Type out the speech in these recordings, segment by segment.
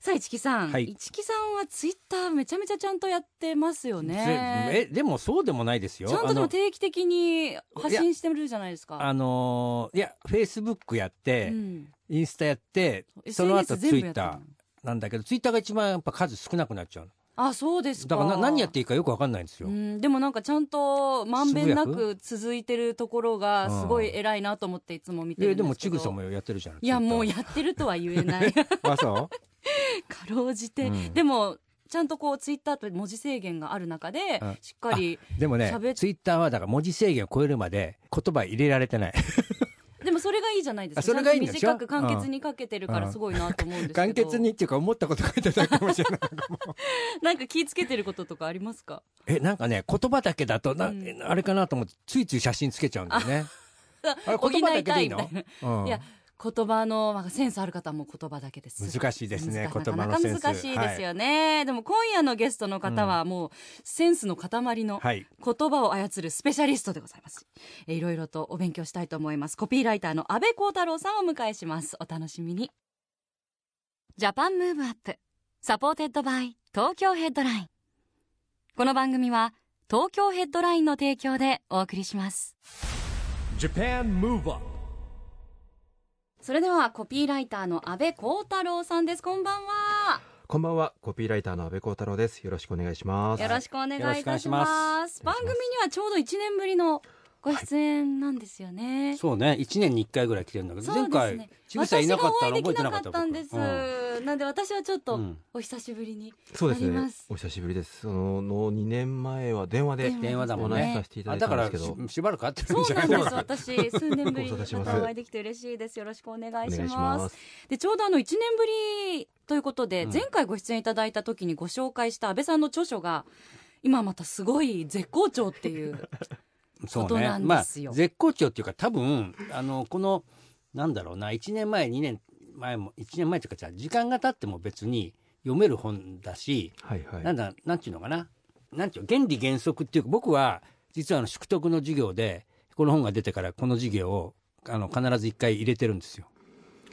さあ市木さん、はい市木さんはツイッターめちゃめちゃちゃんとやってますよぜね。えでもそうでもないですよちゃんとでも定期的に発信してるじゃないですか。あのーいやフェイスブックやって、うん、インスタやってその後ツイッターなんだけどツイッターが一番やっぱ数少なくなっちゃうのあ、そうですか。だからな何やっていいかよくわかんないんですよ、うん、でもなんかちゃんとまんべんなく続いてるところがすごい偉いなと思っていつも見てえるんですけど。でもちぐさもやってるじゃんいやもうやってるとは言えない。あそう？かろうじて、うん。でもちゃんとこうツイッターと文字制限がある中で、うん。しっかりでもねツイッターはだから文字制限を超えるまで言葉入れられてない。でもそれがいいじゃないですか。あそれがいい短く簡潔にかけてるからすごいなと思うんですけど、簡潔にっていうか思ったこと書いてたかもしれない。なんか気ぃつけてることとかありますか？えなんかね言葉だけだとな、うん。あれかなと思ってついつい写真つけちゃうんだよね。あれ補言葉だけでいいの？いうん。いや言葉のなんかセンスある方はもう言葉だけです。難しいですね難言葉のなかセンス。なか難しいですよね、でも今夜のゲストの方はもうセンスの塊のはい。言葉を操るスペシャリストでございます。えーいろいろとお勉強したいと思います。コピーライターの阿部広太郎さんをお迎えします。お楽しみに。 Japan Move Up。 supported by 東京ヘッドライン。この番組は東京ヘッドラインの提供でお送りします。Japan Move Up それではコピーライターの安倍光太郎さんです。こんばんは。こんばんは、コピーライターの安倍光太郎です。よろしくお願いします。よろしくお願いいたします。番組にはちょうど1年ぶりのご出演なんですよね、そうね。1年に1回ぐらい来てるんだけど、そうです前ね回ちぐさんいなかったら私覚えてなかったがお会いできなかったん。です、僕なんで私はちょっとうん。お久しぶりにそうですね。なります。お久しぶりです。そのの2年前は電話で電電話だもんね。させていただいたんですけど、ししばらく会ってるそうんじゃなないんです。私数年ぶりにまたお会いできて嬉しいです。よろしくお願いしまます。す。でちょうどあの1年ぶりということで、うん。前回ご出演いただいた時にご紹介した安倍さんの著書が今またすごい絶好調っていうことなねまあんですよ。絶好調っていうか多分あのこのなんだろうな1年前2年前も1年前というかじゃあ時間が経っても別に読める本だし、はいはい。なんだなんていうのかな。なんていうの原理原則っていうか僕は実はあの宿徳の授業でこの本が出てからこの授業をあの必ず一回入れてるんですよ。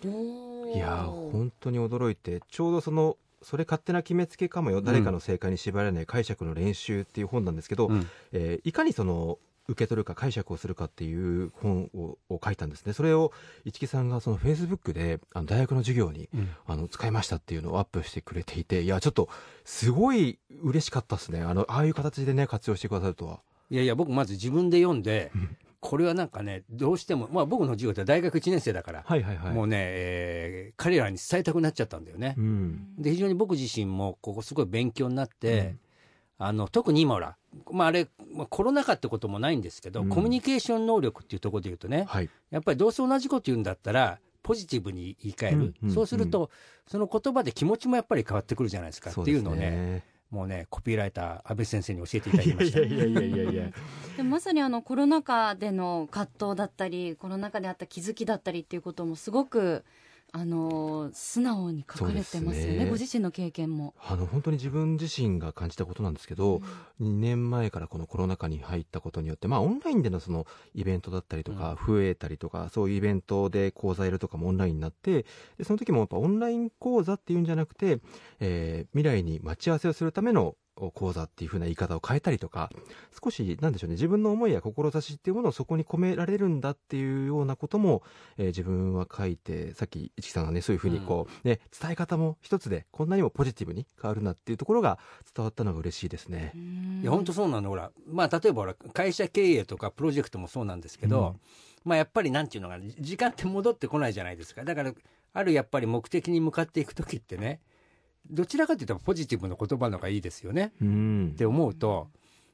いやー本当に驚いて、ちょうどそのそれ勝手な決めつけかもよ、誰かの正解に縛られない解釈の練習っていう本なんですけど、うん。えーいかにその受け取るか解釈をするかっていう本をを書いたんですね。それを市木さんがそのフェイスブックであの大学の授業にあの使いましたっていうのをアップしてくれていて、いやちょっとすごい嬉しかったですね。あのああいう形でね活用してくださるとは。いやいや僕まず自分で読んでうんこれはなんかねどうしても、まあ、僕の授業って大学1年生だから、はいはいはい。もうね、えー彼らに伝えたくなっちゃったんだよね。うん。で非常に僕自身もここすごい勉強になって、あの特に今ほら、まあ、あれ、まあ、コロナ禍ってこともないんですけど、うんコミュニケーション能力っていうところで言うとねはい。やっぱりどうせ同じこと言うんだったらポジティブに言い換える、うんうんそうすると、その言葉で気持ちもやっぱり変わってくるじゃないですかっていうのをねね。もうねコピーライター安倍先生に教えていただきました。いやいやいやいやいや。でもまさにあのコロナ禍での葛藤だったりコロナ禍であった気づきだったりっていうこともすごくあの素直に書かれてますよね。ね。ご自身の経験も。あの本当に自分自身が感じたことなんですけど、2年前からこのコロナ禍に入ったことによって、まあ、オンラインでのそのイベントだったりとか、増えたりとか、そういうイベントで講座やるとかもオンラインになって、でその時もやっぱオンライン講座っていうんじゃなくて、えー未来に待ち合わせをするための講座っていう風な言い方を変えたりとか、少し、なんでしょうね、自分の思いや志っていうものをそこに込められるんだっていうようなことも、えー自分は書いて、さっき市木さんがね、そういう風にこう、ね、伝え方も一つで、こんなにもポジティブに変わるなっていうところが伝わったのが嬉しいですね。いや本当そうなのほら、まあ、例えばほら会社経営とかプロジェクトもそうなんですけど、うん。まあ、やっぱりなんていうのかな時間って戻ってこないじゃないですか。だからあるやっぱり目的に向かっていく時ってねどちらかというとポジティブな言葉の方がいいですよね。うん。って思うと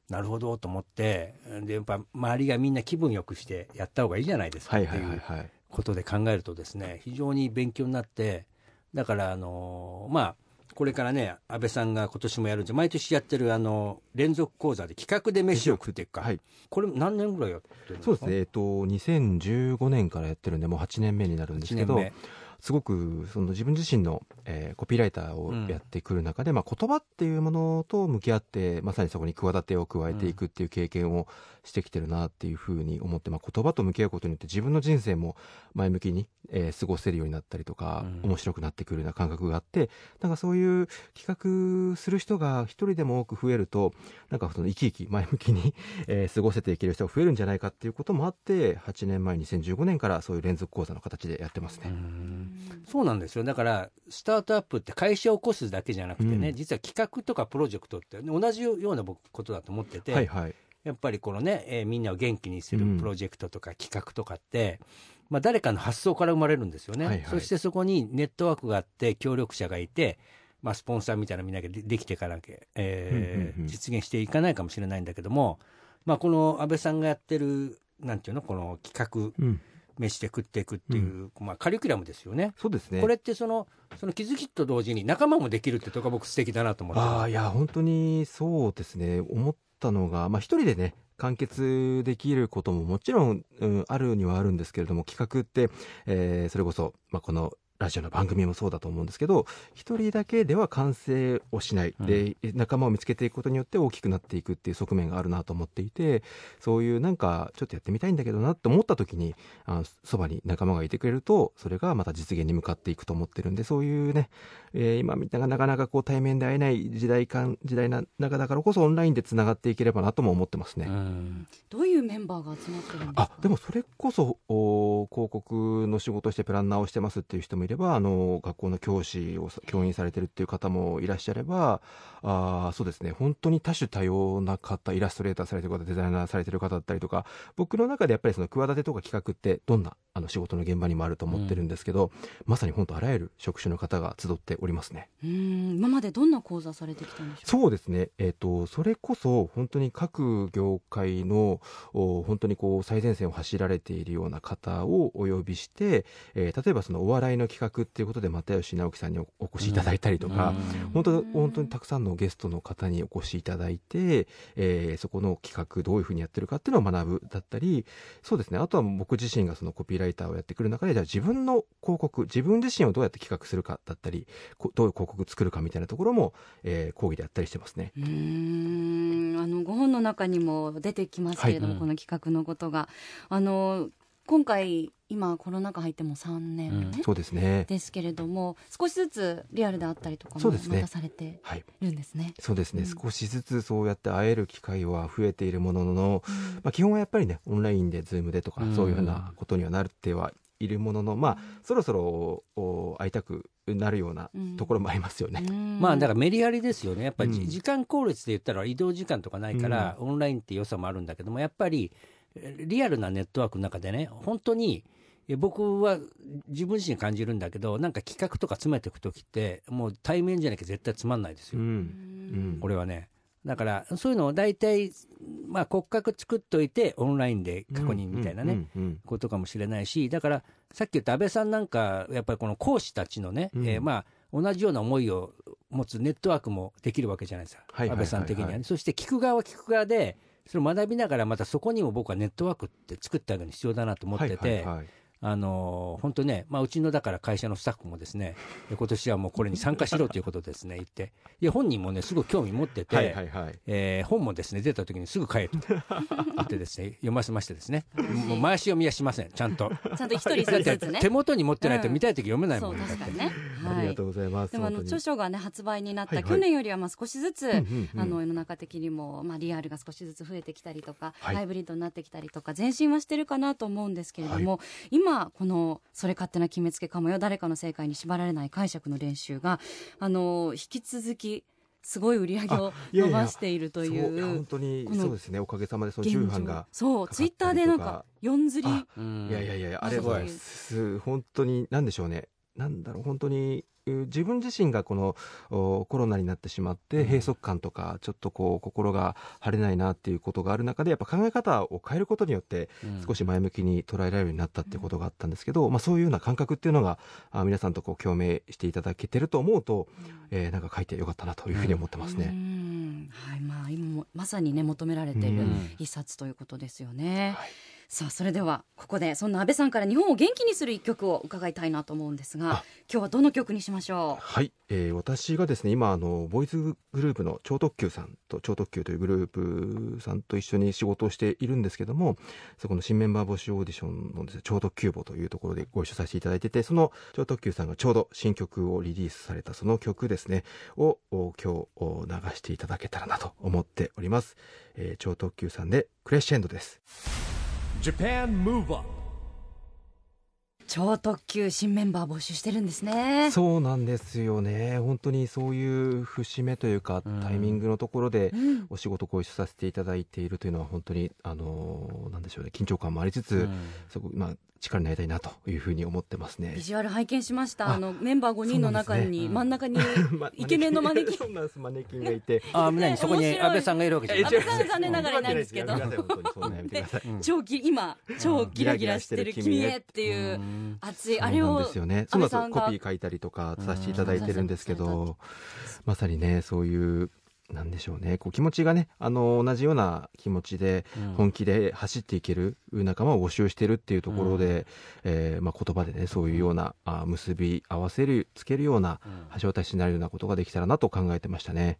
なるほどと思ってでやっぱ周りがみんな気分よくしてやった方がいいじゃないですかはいっていう。ことで考えるとですね非常に勉強になってだからあのまあこれからね安倍さんが今年もやるんで毎年やってるあの連続講座で企画で飯を食っていくか、はい、これ何年ぐらいやってるんですか？そうですね、えっと、2015年からやってるんで、もう8年目になるんですけどすごくその自分自身の、えーコピーライターをやってくる中で、まあ、言葉っていうものと向き合って、まさにそこに企てを加えていくっていう経験をしてきてるなっていうふうに思って、まあ、言葉と向き合うことによって、自分の人生も前向きに、えー過ごせるようになったりとか、うん面白くなってくるような感覚があって、なんかそういう企画する人が一人でも多く増えると、なんかその生き生き前向きに、えー過ごせていける人が増えるんじゃないかっていうこともあって、8年前、2015年からそういう連続講座の形でやってますね。そうなんですよだからスタートアップって会社を起こすだけじゃなくてね、うん実は企画とかプロジェクトって同じような僕ことだと思ってて、はいはい。やっぱりこのね、えーみんなを元気にするうんプロジェクトとか企画とかって、まあ、誰かの発想から生まれるんですよね、はいはいそしてそこにネットワークがあって協力者がいて、まあ、スポンサーみたいなみんながでできていかなきゃ、えーうんうんうん実現していかないかもしれないんだけども、まあ、この安倍さんがやってるなんていうのこの企画うん。飯で食っていくっていう、まあ、カリキュラムですよね。そうですね。これってそのその気づきと同時に仲間もできるってとこが僕素敵だなと思ってああ、いや、本当にそうですね。思ったのが、まあ一人でね、完結できることももちろん、うん、あるにはあるんですけれども、企画って、えーそれこそ、まあこの、ラジオの番組もそうだと思うんですけど、一人だけでは完成をしない。で、仲間を見つけていくことによって大きくなっていくっていう側面があるなと思っていて、そういうなんか、ちょっとやってみたいんだけどなって思った時に、あのそばに仲間がいてくれると、それがまた実現に向かっていくと思ってるんで、そういうね、えー今みたいななかなかこう対面で会えない時代感、時代な中だからこそオンラインでつながっていければなとも思ってますね。うんどういうメンバーが集まってるんですか？あでもそれこそお広告の仕事をしてプランナーをしてますっていう人もいればあの学校の教師をさ教員されてるっていう方もいらっしゃればあーそうですね。本当に多種多様な方イラストレーターされてる方デザイナーされてる方だったりとか僕の中でやっぱりその企てとか企画ってどんなあの仕事の現場にもあると思ってるんですけど、まさに本当あらゆる職種の方が集っておりますね。うん。今までどんな講座されてきたんでしょう？そうですね、えっとそれこそ本当に各業界のお本当にこう最前線を走られているような方をお呼びして、えー例えばそのお笑いの企画っていうことで又吉直樹さんにおお越しいただいたりとか、本当本当にたくさんのゲストの方にお越しいただいて、えーそこの企画どういうふうにやってるかっていうのを学ぶだったりそうですね。あとは僕自身がそのコピーライターをやってくる中でじゃあ自分の広告自分自身をどうやって企画するかだったりこどういう広告作るかみたいなところも、えー講義でやったりしてますね。うーん。あのご本の中にも出てきますけれども、はい。この企画のことが。あの今回今コロナ禍入ってもう3年目、うんそうですね。ですけれども少しずつリアルであったりとかもそうですね。またされてはい、るんですね。そうですね、うん。少しずつそうやって会える機会は増えているものの、まあ、基本はやっぱりねオンラインでズームでとか、うん。そういうふうなことにはなってはいるもののまあそろそろお会いたくなるようなうん。ところもありますよね。まあだからメリハリですよね、やっぱりじうん。時間効率で言ったら移動時間とかないから、オンラインって良さもあるんだけども、やっぱりえリアルなネットワークの中でね、本当にえ僕は自分自身感じるんだけど、なんか企画とか詰めていくときって、もう対面じゃなきゃ絶対つまんないですよ、うん。うん。これはね。だからそういうのを大体、まあ、骨格作っといて、オンラインで確認みたいなね、ことかもしれないし、だからさっき言った安倍さんなんか、やっぱりこの講師たちのね、うん。えーまあ、同じような思いを持つネットワークもできるわけじゃないですか、安倍さん的にはね。そして聞く側は聞く側で、それを学びながら、またそこにも僕はネットワークって作ってあげるの必要だなと思ってて、はいはいはい。あのー本当ね、まあ、うちのだから会社のスタッフもですね、え 今年はもうこれに参加しろということですね、言って、いや、本人もね、すごい興味持ってて、はいはいはい。えー本もですね出た時にすぐ買えと 言ってですね読ませましてですね。もう回し読みはしませんちゃんと。ちゃんと一人ずつね。手元に持ってないと見たい時読めないそもだって。うん確かにね、ありがとうございます。でもあの著書がね発売になった、はいはい。去年よりはまあ少しずつ、うんうんうん。あの世の中的にも、まあ、リアルが少しずつ増えてきたりとか、はい。ハイブリッドになってきたりとか前進はしてるかなと思うんですけれども、今この「それ勝手な決めつけかもよ。誰かの正解に縛られない解釈の練習が」あの引き続きすごい売り上げを伸ばしているといそう本当にそうですね。おかげさまでその現重版状。がそうツイッターでなんか4釣り？いやいやいやあれはす本当に何でしょうね。なんだろう本当にう自分自身がこのおコロナになってしまって閉塞感とかちょっとこう心が晴れないなっていうことがある中でやっぱ考え方を変えることによってうん。少し前向きに捉えられるようになったっていうことがあったんですけど、まあ、そういうような感覚っていうのがあ皆さんとこう共鳴していただけてると思うと、えーなんか書いてよかったなというふうに思ってますうね。ん。はい。まあ今もまさにね求められているうん。一冊ということですよね。はいさあそれではここでそんな安倍さんから日本を元気にする一曲を伺いたいなと思うんですがあ。今日はどの曲にしましょはい、えー私がですね今あのボーイズグループの超特急さんと超特急というグループさんと一緒に仕事をしているんですけどもそこの新メンバー募集オーディションのです、ね、超特急簿というところでご一緒させていただいててその超特急さんがちょうど新曲をリリースされたその曲ですねをお今日お流していただけたらなと思っております、えー超特急さんでクレッシェンドです超特急新メンバー募集してるんですね。そうなんですよね。本当にそういう節目というかうん。タイミングのところで、うん。お仕事ご一緒させていただいているというのは本当にあのなんでしょうね。緊張感もありつつ、うん。そこまあ力になりたいなというふうに思ってますね。ビ。ジュアル拝見しました。ああのメンバー5人の中に、真ん中に まイケメンのマネキン。そうなんです。マネキンがいて。あ何そこに安倍さんがいるわけじゃない。安倍さん残念ながらいないんですけど。超ギ今超ギラギラしてる君へっていううん熱いあれをですよね。そうなんです安倍さんがコピー書いたりとかさせていただいてるんですけうんど、まさにねそういうなんでしょうね。こう気持ちがねあの同じような気持ちでうん。本気で走っていける仲間を募集してるっていうところで、えーまあ、言葉でねそういうようなあ結び合わせるつけるようなうん。橋渡しになるようなことができたらなと考えてましたね。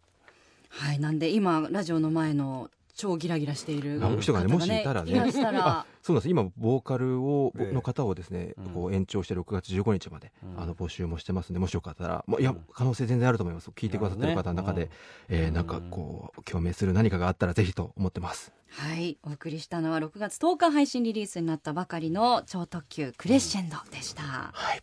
はい。なんで今ラジオの前の超ギラギラしているあ方人がねもしいたらね。そうなんです。今ボーカルを、ええ。の方をですね、うん。こう延長して6月15日まで、うん。あの募集もしてますんでもしよかったら、まあ、いやうん可能性全然あると思います。聞いてくださってる方の中で、えーなんかこう共鳴する何かがあったらぜひと思ってます。はい。お送りしたのは6月10日配信リリースになったばかりの超特急クレッシェンドでした、はい。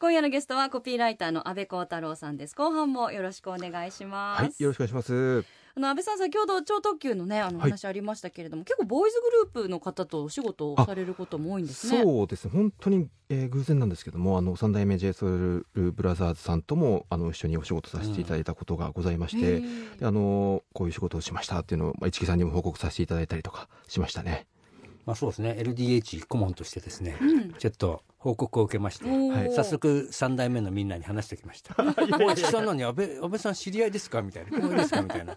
今夜のゲストはコピーライターの安倍光太郎さんです。後半もよろしくお願いします、はい。よろしくお願いしますあの安倍さん先ほど超特急のねあのはい。話ありましたけれども、結構ボーイズグループの方とお仕事をされることも多いんですね。そうですね。本当に、えー偶然なんですけどもあの三代目 JSOUL ブラザーズさんともあの一緒にお仕事させていただいたことがございまして、へー。であのこういう仕事をしましたっていうのを、まあ、市木さんにも報告させていただいたりとかしましたね。まあそうですね。LDH 顧問としてですねうん。ちょっと報告を受けまして早速三代目のみんなに話してきました。大木さんのに安倍安倍さん知り合いですか？みたいな。ですか？みたいな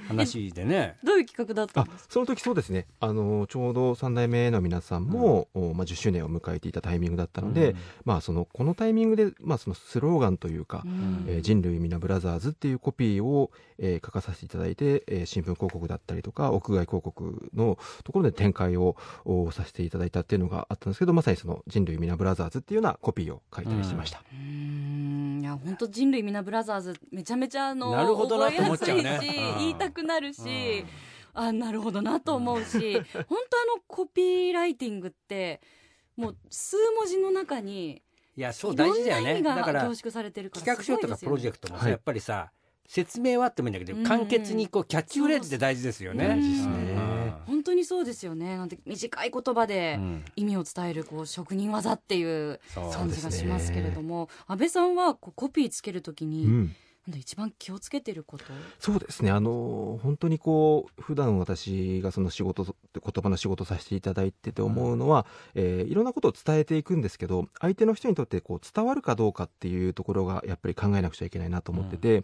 話でね。どういう企画だったあんですか？その時そうですね。あのちょうど3代目の皆さんも、おまあ、10周年を迎えていたタイミングだったので、まあ、そのこのタイミングで、まあ、そのスローガンというか、うん。えー人類皆ブラザーズっていうコピーを、えー書かさせていただいて、えー新聞広告だったりとか屋外広告のところで展開をおさせていただいたっていうのがあったんですけどまさにその人類皆ブラザーズっていうようなコピーを書いたりしました、うーん。いや本当人類みなブラザーズめちゃめちゃあのなるほどな覚えやすいし、と思っちゃ言いたくなるし、うん。あなるほどなと思うし 本当あのコピーライティングってもう数文字の中にいやそう大事だよね。だからが凝縮されてるから企画書とかプロジェククトもさ、はいやっぱりさ説明はあってもいいんだけど、うん。簡潔にこうキャッチフレーズって大事ですよね。大事ですね。本当にそうですよね。なんて短い言葉でうん。意味を伝えるこう職人技っていう感じがしますけれども、安倍さんはこうコピーつけるときに、一番気をつけてること？そうですね、あの本当にこう普段私がその仕事、言葉の仕事させていただいてて思うのは、えーいろんなことを伝えていくんですけど、相手の人にとってこう伝わるかどうかっていうところがやっぱり考えなくちゃいけないなと思ってて、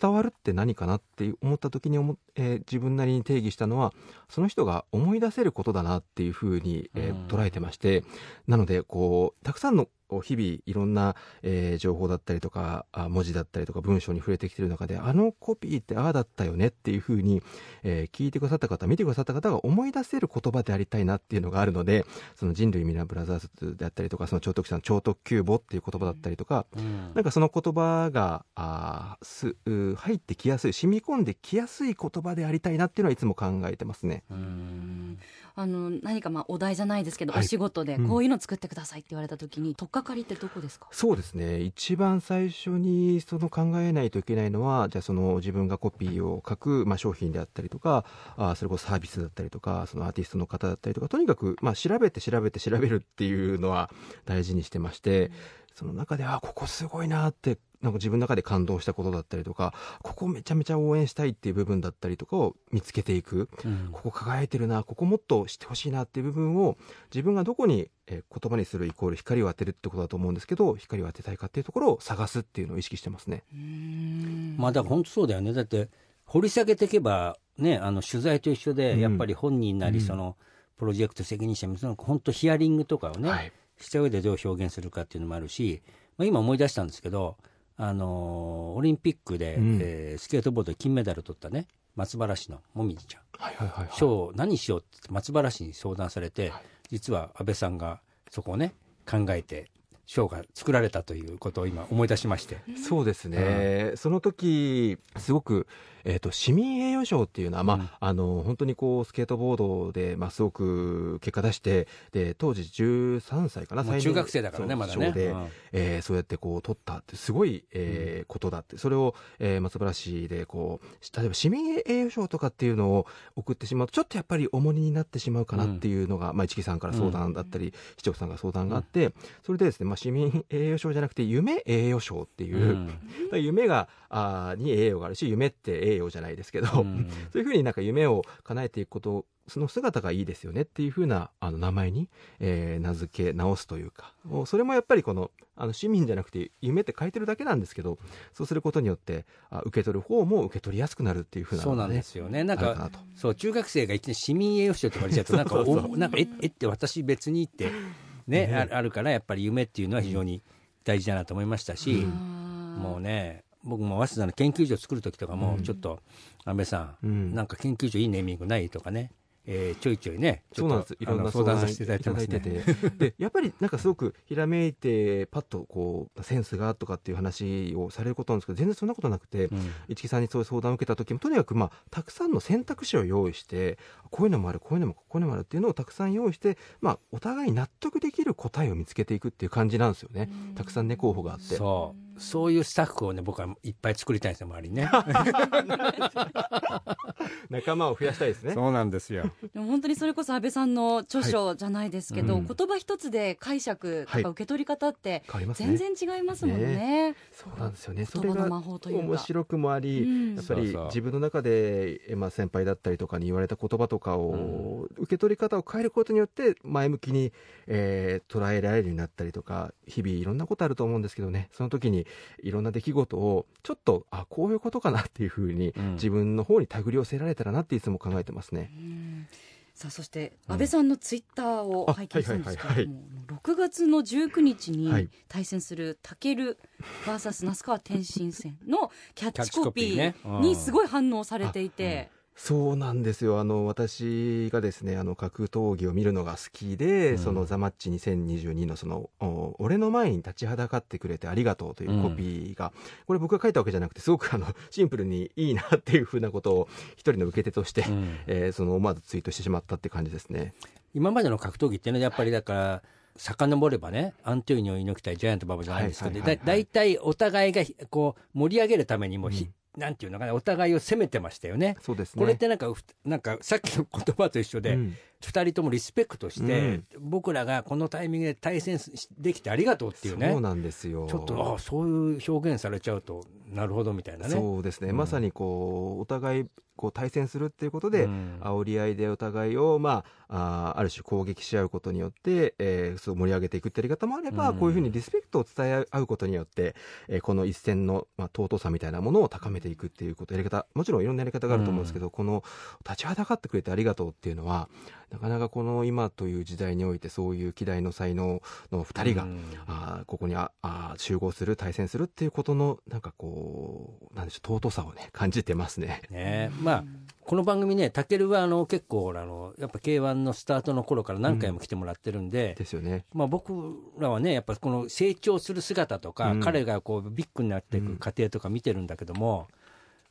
伝わるって何かなって思った時に思っ、えー自分なりに定義したのは、その人が思い出せることだなっていうふうに、えーうん。捉えてまして、なのでこうたくさんの日々いろんな、えー情報だったりとかあ文字だったりとか文章に触れてきてる中であのコピーってああだったよねっていうふうに、えー聞いてくださった方見てくださった方が思い出せる言葉でありたいなっていうのがあるのでその人類皆ブラザーズであったりとかその超特殊な超特急簿っていう言葉だったりとか、うんなんかその言葉があーすう入ってきやすい染み込んできやすい言葉でありたいなっていうのはいつも考えてますね。うんあの何かまあお題じゃないですけど、はい。お仕事でうん。こういうの作ってくださいって言われた時に、取っかかりってどこですか？そうですね。一番最初にその考えないといけないのはじゃあその自分がコピーを書く、まあ、商品であったりとかあそれこそサービスだったりとかそのアーティストの方だったりとかとにかく、まあ、調べて調べて調べるっていうのは大事にしてましてその中であここすごいなってなんか自分の中で感動したことだったりとかここめちゃめちゃ応援したいっていう部分だったりとかを見つけていく。うん。ここ輝いてるなここもっと知ってほしいなっていう部分を自分がどこに、えー言葉にするイコール光を当てるってことだと思うんですけど光を当てたいかっていうところを探すっていうのを意識してますね。うん。まあだから本当そうだよね。だって掘り下げていけばねあの取材と一緒うん。でやっぱり本人なりうん。そのプロジェクト責任者その本当ヒアリングとかをね、はいした上でどう表現するかっていうのもあるし、まあ、今思い出したんですけど、あのーオリンピックで、うん。えースケートボードで金メダル取ったね松原市のもみじちゃん。はいはいはいはい。賞を何しようって松原市に相談されて、はい。実は安倍さんがそこをね考えて賞が作られたということを今思い出しまして。そうですね、その時すごく、えー、と市民栄誉賞っていうのは、まあうん。あの本当にこうスケートボードで、まあ、すごく結果出してで当時13歳かな最中学生だからねそうまだね。賞で、うん。えーそうやってこう取ったってすごい、えーことだってそれを、えー松原市でこう例えば市民栄誉賞とかっていうのを送ってしまうとちょっとやっぱり重荷になってしまうかなっていうのが、まあ、市木さんから相談だったり、市長さんから相談があって、それでですね、まあ、市民栄誉賞じゃなくて夢栄誉賞っていう、うん。夢があーに栄誉があるし夢って栄誉じゃないですけど、うん。そういうふうになんか夢を叶えていくことその姿がいいですよねっていうふうなあの名前に、えー名付け直すというかそれもやっぱりこのあの市民じゃなくて夢って書いてるだけなんですけどそうすることによってあ受け取る方も受け取りやすくなるっていうふうなそうなんですよね。なんかそう中学生が一年市民栄誉賞とか言われちゃうとなんか そうそう。そうおなんかええって私別にってねねああるからやっぱり夢っていうのは非常に大事だなと思いましたし、うん。もうね僕も早稲田の研究所作る時とかもうん。ちょっと安倍さん、うん。なんか研究所いいネーミングないとかね、えーちょいちょいねちょっとそうなんです。いろんな相談させていただいてまでやっぱりなんかすごくひらめいてパッとこうセンスがとかっていう話をされることなんですけど全然そんなことなくて、うん。市木さんにそういう相談を受けた時もとにかくまあたくさんの選択肢を用意してこういうのもあるこういうのもこういうのもあるっていうのをたくさん用意して、まあ、お互い納得できる答えを見つけていくっていう感じなんですよね。たくさんね候補があって。そうそういうスタッフをね僕はいっぱい作りたいんですよ周りにね。仲間を増やしたいですね。そうなんですよ。でも本当にそれこそ安倍さんの著書じゃないですけど、はいうん。言葉一つで解釈とか受け取り方って変わりますね。全然違いますもんね。そうなんですよね。そ言葉のれが魔法というか。面白くもあり、うん。やっぱりそうそう。自分の中で、えまあ、先輩だったりとかに言われた言葉とかを、受け取り方を変えることによって前向きに、えー捉えられるようになったりとか日々いろんなことあると思うんですけどね。その時にいろんな出来事をちょっとあこういうことかなっていうふうに、うん。自分の方に手繰り寄せられたらなっていつも考えてますね。うん。さあそして安倍さんのツイッターをあ拝見したんですけれども6月の19日にはい。対戦するタケル VS 那須川天心戦のキャッチコピーにすごい反応されていて、そうなんですよ。あの私がですねあの格闘技を見るのが好きで、うん。その「ザ・マッチ2022のそのお俺の前に立ちはだかってくれてありがとう」というコピーが、これ僕が書いたわけじゃなくてすごくあの シンプルにいいなっていうふうなことを一人の受け手として、うん。えーその思わずツイートしてしまったって感じですね。今までの格闘技ってねやっぱりだから遡ればねアントニオ猪木対ジャイアント馬場じゃないですけど、はいはいはい。だ大体お互いがこう盛り上げるためにもひ、なんていうのかなお互いを責めてましたよね。そうですねこれってなんかふなんかさっきの言葉と一緒で、うん2人ともリスペクトして、僕らがこのタイミングで対戦しできてありがとうっていうね。そうなんですよ。ちょっとあそういう表現されちゃうとなるほどみたいなね。そうですね、うん。まさにこうお互いこう対戦するっていうことで、うん。煽り合いでお互いを、まあ、あーある種攻撃し合うことによって、えーそう盛り上げていくってやり方もあれば、うん。こういうふうにリスペクトを伝え合うことによって、えーこの一戦の、まあ、尊さみたいなものを高めていくっていうことやり方もちろんいろんなやり方があると思うんですけど、この立ちはだかってくれてありがとうっていうのはなかなかこの今という時代においてそういう希代の才能の2人が、うんあーここにああー集合する対戦するっていうことのなんかこうなんでしょう尊さをね感じてますね。ねまあこの番組ね、たけるはあの結構あの、やっぱ K1 のスタートの頃から何回も来てもらってるんで、ですよね。まあ、僕らはね、やっぱこの成長する姿とか、うん彼がこうビッグになっていく過程とか見てるんだけども、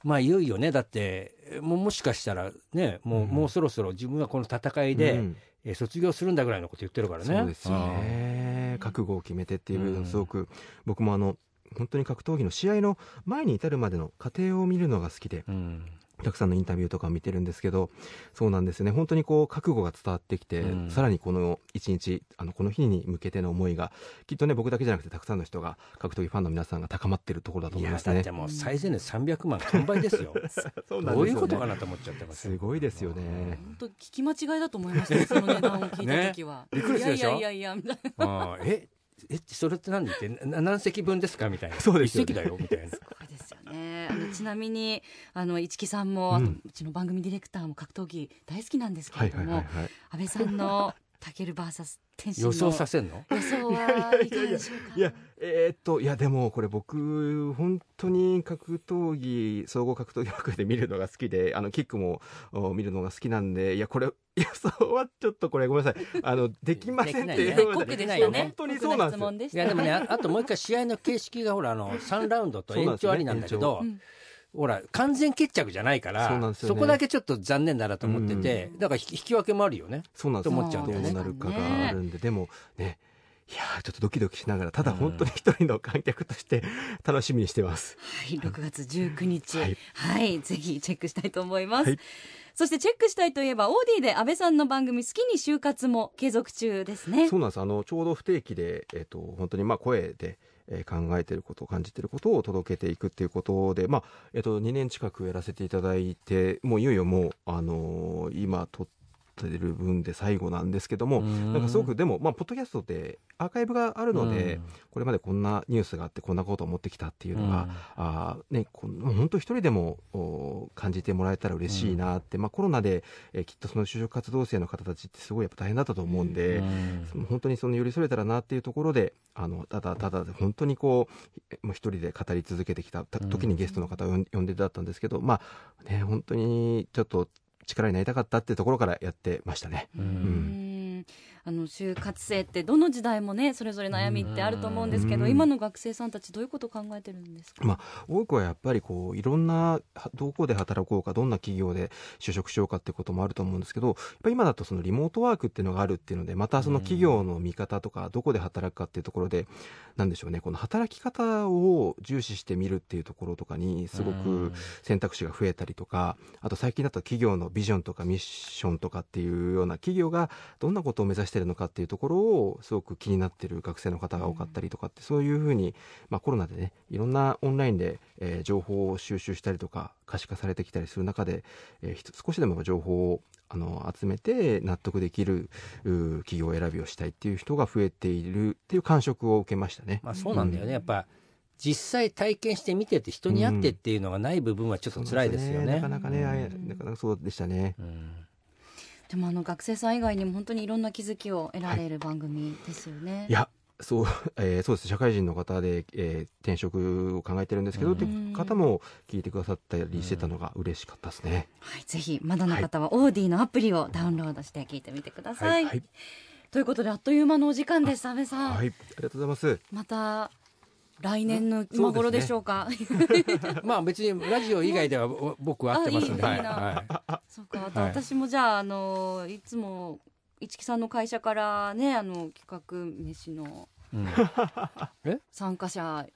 まあ、いよいよね、だって、もうもしかしたらね、もう,、うんもうそろそろ自分はこの戦いで、うんえー卒業するんだぐらいのこと言ってるからね。そうですよね。覚悟を決めてっていう部分、すごく、僕もあの、本当に格闘技の試合の前に至るまでの過程を見るのが好きで、うん。たくさんのインタビューとかを見てるんですけど、そうなんですよね、本当にこう覚悟が伝わってきて、うん。さらにこの一日、あのこの日に向けての思いが、きっとね、僕だけじゃなくて、たくさんの人が、格闘技ファンの皆さんが高まってるところだとい思いますね。やだって。もう最前列300万完売ですよ。そうどういうことかなと思っちゃってますすごいですよね。本当聞き間違いだと思いましたね。その値段を聞いた時は、ね びっくりするでしょ？いやいやいやいやみたいな。ええそれって何ってな何席分ですか？みたいな。そうですよね。一席だよみたいな。すごいですよね。あのちなみにあの市木さんも、あとうんうちの番組ディレクターも格闘技大好きなんですけはいれども、はいはいはい。安倍さんのタケル VS 天心の予想させんの？予想はいかがでしょうか？いや、えーっと、いや、でも、これ僕、本当に格闘技、総合格闘技枠で見るのが好きで、あの、キックもお見るのが好きなんで、いや、これ、予想はちょっとこれ、ごめんなさい。あの、できませんってできないう。酷でないよね。本当にそうなんですよ。酷質問でした。いやでもねあ あともう一回試合の形式がほらあの3ラウンドと延長ありなんだけそうど、うん。ほら完全決着じゃないからそね。こだけちょっと残念だなと思ってて、だから引き分けもあるよね。そうなんですと思っちゃうんだよね。どうなるかがあるんで、でもね、いやーちょっとドキドキしながら、ただ本当に一人の観客として 楽しみにしてます。はい、6月19日、ははいい、ぜひチェックしたいと思います。はいそしてチェックしたいといえば、オーディで安倍さんの番組、好きに就活も継続中ですね。そうなんです。あの、ちょうど不定期で、えっ、と、本当にまあ声で、えー考えていること、感じていることを届けていくっていうことで、まあ、えっ、と、2年近くやらせていただいて、もういよいよもう、あのー今撮ってる分で最後なんですけども、なんかすごくでも、まあ、ポッドキャストでアーカイブがあるので、これまでこんなニュースがあってこんなことを思ってきたっていうのが、あーね、本当一人でもお感じてもらえたら嬉しいなって、まあ、コロナで、えーきっとその就職活動生の方たちってすごいやっぱ大変だったと思うんで、本当にその寄り添えたらなっていうところであのただただ本当にこうもう一人で語り続けてきたた時にゲストの方を呼んでだったんですけど、まあね本当にちょっと力になりたかったっていうところからやってましたね。ううんんあの就活生ってどの時代もねそれぞれ悩みってあると思うんですけどうん。今の学生さんたちどういうことを考えてるんですか、ま多くはやっぱりこういろんなはどこで働こうかどんな企業で就職しようかってこともあると思うんですけどやっぱり今だとそのリモートワークっていうのがあるっていうのでまたその企業の見方とかどこで働くかっていうところでなんでしょうね。この働き方を重視してみるっていうところとかにすごく選択肢が増えたりとかあと最近だと企業のビジョンとかミッションとかっていうような企業がどんなことを目指してるのかっていうところをすごく気になってる学生の方が多かったりとかってそういうふうに、まあ、コロナでねいろんなオンラインで、えー情報を収集したりとか可視化されてきたりする中で、えー少しでも情報をあの集めて納得できるう企業選びをしたいっていう人が増えているっていう感触を受けましたね。まあそうなんだよね。やっぱ実際体験して見てて人に会ってっていうのがない部分はちょっと辛いですよね。なかなかね、なかなかそうでしたね。うんでもあの学生さん以外にも本当にいろんな気づきを得られる番組ですよね。いやそう、えーそうです社会人の方で、えー転職を考えてるんですけど、うんって方も聞いてくださったりしてたのが嬉しかったですね。はい、ぜひまだの方はオーディのアプリをダウンロードして聞いてみてください。はい、ということであっという間のお時間です安倍さん、はい、ありがとうございます。また来年の今頃でしょうか？まあ別にラジオ以外ではお僕は会ってますんで、はいあいそうか、私もじゃあ、あの、いつも。市木さんの会社からね、あの企画飯のい。うん参加者。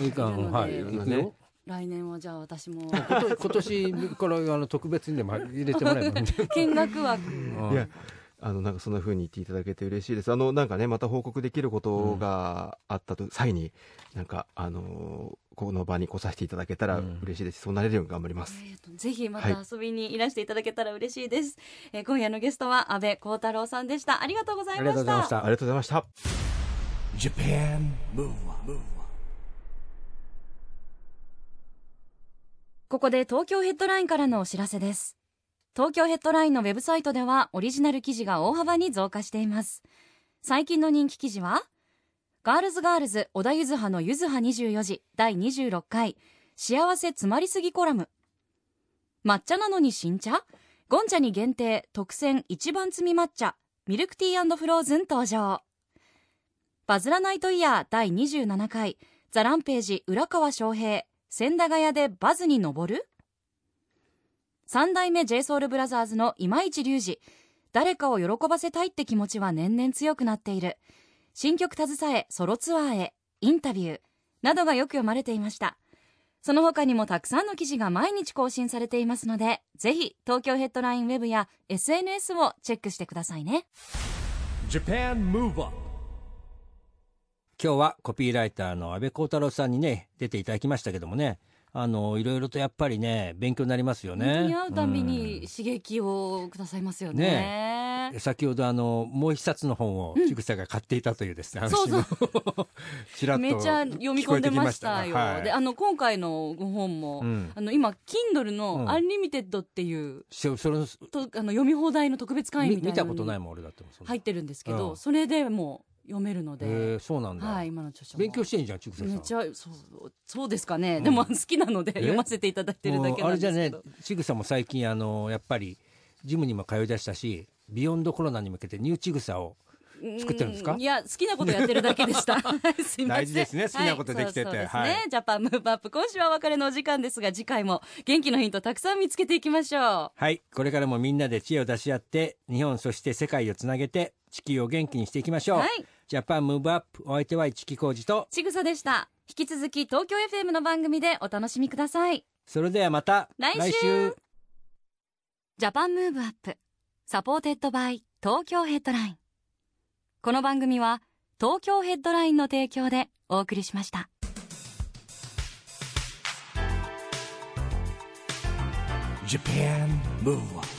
いるのではい、行くよ。来年はじゃあ、私も今年からあの特別にでも入れてもらえば。見学枠。うんいやあのなんかそんな風に言っていただけて嬉しいです。あのなんかねまた報告できることがあったと、際になんかあのこの場に来させていただけたらうん嬉しいです。そうなれるように頑張ります。えーとぜひまた遊びにいらしていただけたら嬉しいです、えー今夜のゲストは安倍光太郎さんでしたありがとうございありましがとうございましたたありがとうございました。Japan Move Up, ここで東京ヘッドラインからのお知らせです。東京ヘッドラインのウェブサイトではオリジナル記事が大幅に増加しています。最近の人気記事は、ガールズガールズ小田ゆずはのゆずは24時第26回幸せ詰まりすぎコラム。抹茶なのに新茶？ゴンチャに限定特選一番摘み抹茶ミルクティーフローズン登場。バズらナイトイヤー第27回ザランページ浦川翔平千駄ヶ谷でバズに登る？三代目 JSOULBROTHERS の今市隆二。誰かを喜ばせたいって気持ちは年々強くなっている。新曲携えソロツアーへインタビューなどがよく読まれていました。その他にもたくさんの記事が毎日更新されていますのでぜひ東京ヘッドラインウェブや SNS をチェックしてくださいね。Japan Move Up 今日はコピーライターの安倍光太郎さんにね出ていただきましたけどもねあのいろいろとやっぱりね勉強になりますよね。に会うたびに刺激をくださいますよね。うん先ほどあのもう一冊の本をちぐさが買っていたというですね、そうそう。話も。ちらっとめっちゃ読み込んでましたよ、はい。であの今回のご本も、うん。あの今 Kindle うん。の Unlimited っていう、そそれとあの読み放題の特別会員見みたいな見たことないもん俺だって入ってるんですけど、うん。それでもう読めるので、へえそうなんだ、はい今の著書も。勉強してんじゃんちぐささん。めっちゃそうそうですかね、うん。でも好きなのでえ？読ませていただいてるだけあれじゃねちぐさも最近あのやっぱりジムにも通い出したし beyond コロナに向けて new ちぐさを作ってるんですか？ういや好きなことやってるだけでした。すいません。大事ですね好きなことできてて。はいね、はい。 Japan Move Up 今週はお別れのお時間ですが次回も元気のヒントたくさん見つけていきましょはい。これからもみんなで知恵を出し合って日本そして世界をつなげて地球を元気にしていきましょう、う。はい Japan Move Up お相手は一木広治と。ちぐさでした。引き続き東京 FM の番組でお楽しみください。それではまた来週。 Japan Move Up supported by 東京ヘッドライン。この番組は東京ヘッドラインの提供でお送りしました。Japan Move Up